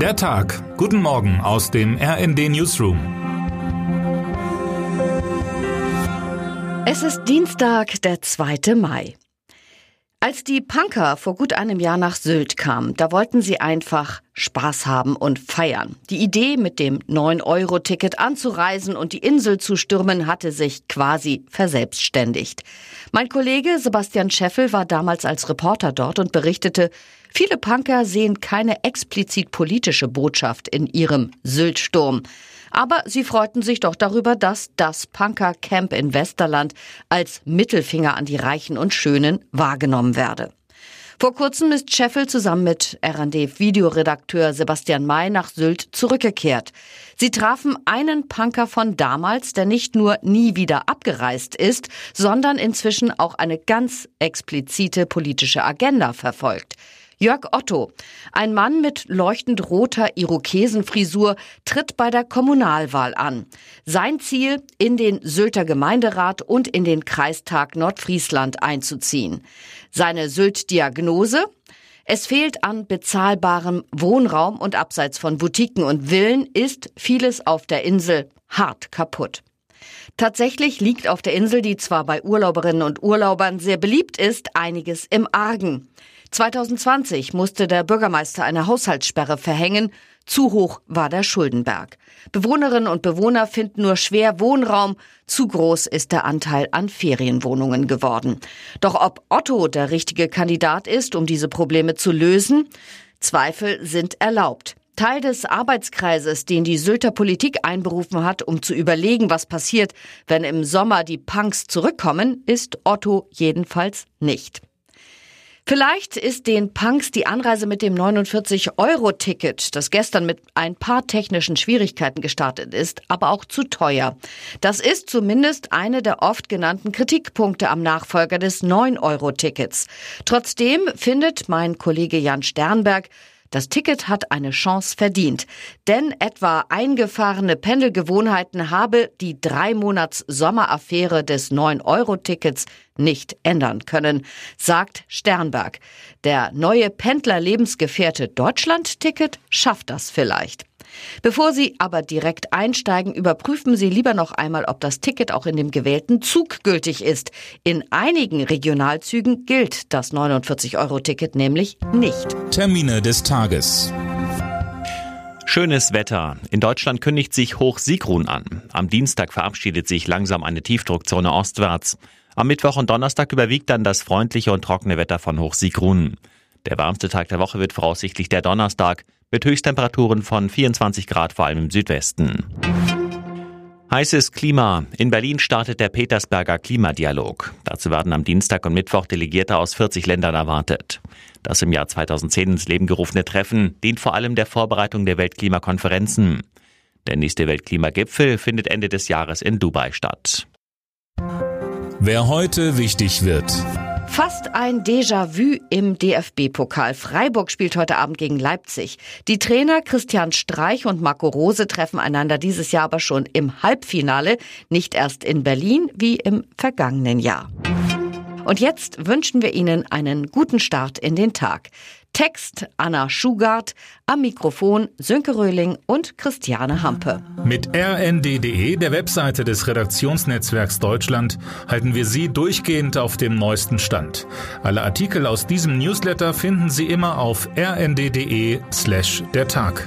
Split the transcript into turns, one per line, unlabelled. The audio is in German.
Der Tag. Guten Morgen aus dem RND Newsroom.
Es ist Dienstag, der 2. Mai. Als die Punker vor gut einem Jahr nach Sylt kamen, da wollten sie einfach Spaß haben und feiern. Die Idee, mit dem 9-Euro-Ticket anzureisen und die Insel zu stürmen, hatte sich quasi verselbstständigt. Mein Kollege Sebastian Scheffel war damals als Reporter dort und berichtete, Viele Punker sehen keine explizit politische Botschaft in ihrem Syltsturm. Aber sie freuten sich doch darüber, dass das Punker-Camp in Westerland als Mittelfinger an die Reichen und Schönen wahrgenommen werde. Vor kurzem ist Scheffel zusammen mit RD-Videoredakteur Sebastian May nach Sylt zurückgekehrt. Sie trafen einen Punker von damals, der nicht nur nie wieder abgereist ist, sondern inzwischen auch eine ganz explizite politische Agenda verfolgt. Jörg Otto, ein Mann mit leuchtend roter Irokesenfrisur, tritt bei der Kommunalwahl an. Sein Ziel, in den Sylter Gemeinderat und in den Kreistag Nordfriesland einzuziehen. Seine Sylt-Diagnose? Es fehlt an bezahlbarem Wohnraum und abseits von Boutiquen und Villen ist vieles auf der Insel hart kaputt. Tatsächlich liegt auf der Insel, die zwar bei Urlauberinnen und Urlaubern sehr beliebt ist, einiges im Argen. 2020 musste der Bürgermeister eine Haushaltssperre verhängen. Zu hoch war der Schuldenberg. Bewohnerinnen und Bewohner finden nur schwer Wohnraum. Zu groß ist der Anteil an Ferienwohnungen geworden. Doch ob Otto der richtige Kandidat ist, um diese Probleme zu lösen? Zweifel sind erlaubt. Teil des Arbeitskreises, den die Sylter Politik einberufen hat, um zu überlegen, was passiert, wenn im Sommer die Punks zurückkommen, ist Otto jedenfalls nicht. Vielleicht ist den Punks die Anreise mit dem 49-Euro-Ticket, das gestern mit ein paar technischen Schwierigkeiten gestartet ist, aber auch zu teuer. Das ist zumindest eine der oft genannten Kritikpunkte am Nachfolger des 9-Euro-Tickets. Trotzdem findet mein Kollege Jan Sternberg, das Ticket hat eine Chance verdient, denn etwa eingefahrene Pendelgewohnheiten habe die drei Monats Sommeraffäre des 9-Euro-Tickets nicht ändern können, sagt Sternberg. Der neue Pendler-Lebensgefährte Deutschland-Ticket schafft das vielleicht. Bevor Sie aber direkt einsteigen, überprüfen Sie lieber noch einmal, ob das Ticket auch in dem gewählten Zug gültig ist. In einigen Regionalzügen gilt das 49-Euro-Ticket nämlich nicht.
Termine des Tages.
Schönes Wetter. In Deutschland kündigt sich Hoch Sigrun an. Am Dienstag verabschiedet sich langsam eine Tiefdruckzone ostwärts. Am Mittwoch und Donnerstag überwiegt dann das freundliche und trockene Wetter von Hoch Sigrun. Der warmste Tag der Woche wird voraussichtlich der Donnerstag mit Höchsttemperaturen von 24 Grad vor allem im Südwesten. Heißes Klima. In Berlin startet der Petersberger Klimadialog. Dazu werden am Dienstag und Mittwoch Delegierte aus 40 Ländern erwartet. Das im Jahr 2010 ins Leben gerufene Treffen dient vor allem der Vorbereitung der Weltklimakonferenzen. Der nächste Weltklimagipfel findet Ende des Jahres in Dubai statt.
Wer heute wichtig wird.
Fast ein Déjà-vu im DFB-Pokal. Freiburg spielt heute Abend gegen Leipzig. Die Trainer Christian Streich und Marco Rose treffen einander dieses Jahr aber schon im Halbfinale, nicht erst in Berlin wie im vergangenen Jahr. Und jetzt wünschen wir Ihnen einen guten Start in den Tag. Text Anna Schugart, am Mikrofon Sönke Röhling und Christiane Hampe.
Mit rnd.de, der Webseite des Redaktionsnetzwerks Deutschland, halten wir Sie durchgehend auf dem neuesten Stand. Alle Artikel aus diesem Newsletter finden Sie immer auf rnd.de slash der Tag.